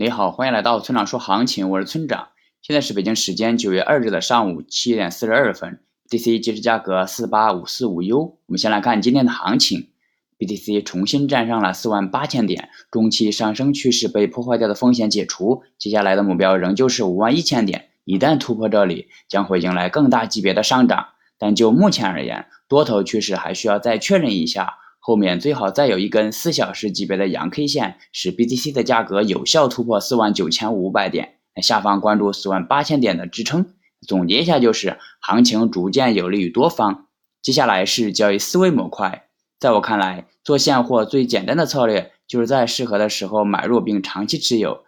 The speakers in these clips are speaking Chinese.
你好，欢迎来到村长说行情，我是村长。现在是北京时间九月二日的上午七点四十二分，BTC 即时价格四八五四五 U。我们先来看今天的行情，BTC 重新站上了四万八千点，中期上升趋势被破坏掉的风险解除，接下来的目标仍旧是五万一千点。一旦突破这里，将会迎来更大级别的上涨。但就目前而言，多头趋势还需要再确认一下。后面最好再有一根四小时级别的阳 K 线，使 BTC 的价格有效突破四万九千五百点，下方关注四万八千点的支撑。总结一下就是，行情逐渐有利于多方。接下来是交易思维模块，在我看来，做现货最简单的策略就是在适合的时候买入并长期持有，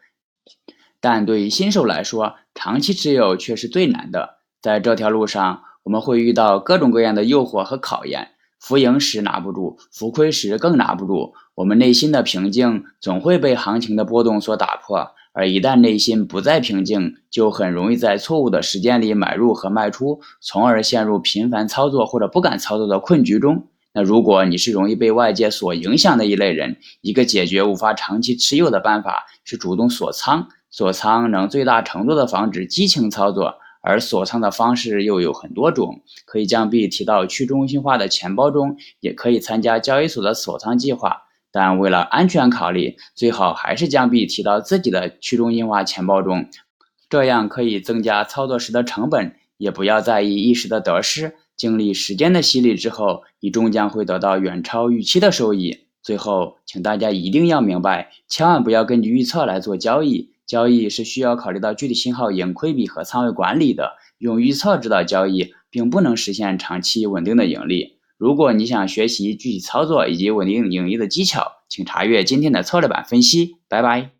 但对于新手来说，长期持有却是最难的。在这条路上，我们会遇到各种各样的诱惑和考验。浮盈时拿不住，浮亏时更拿不住。我们内心的平静总会被行情的波动所打破，而一旦内心不再平静，就很容易在错误的时间里买入和卖出，从而陷入频繁操作或者不敢操作的困局中。那如果你是容易被外界所影响的一类人，一个解决无法长期持有的办法是主动锁仓。锁仓能最大程度的防止激情操作。而锁仓的方式又有很多种，可以将币提到去中心化的钱包中，也可以参加交易所的锁仓计划。但为了安全考虑，最好还是将币提到自己的去中心化钱包中，这样可以增加操作时的成本，也不要在意一时的得失。经历时间的洗礼之后，你终将会得到远超预期的收益。最后，请大家一定要明白，千万不要根据预测来做交易。交易是需要考虑到具体信号、盈亏比和仓位管理的。用预测指导交易，并不能实现长期稳定的盈利。如果你想学习具体操作以及稳定盈利的技巧，请查阅今天的策略版分析。拜拜。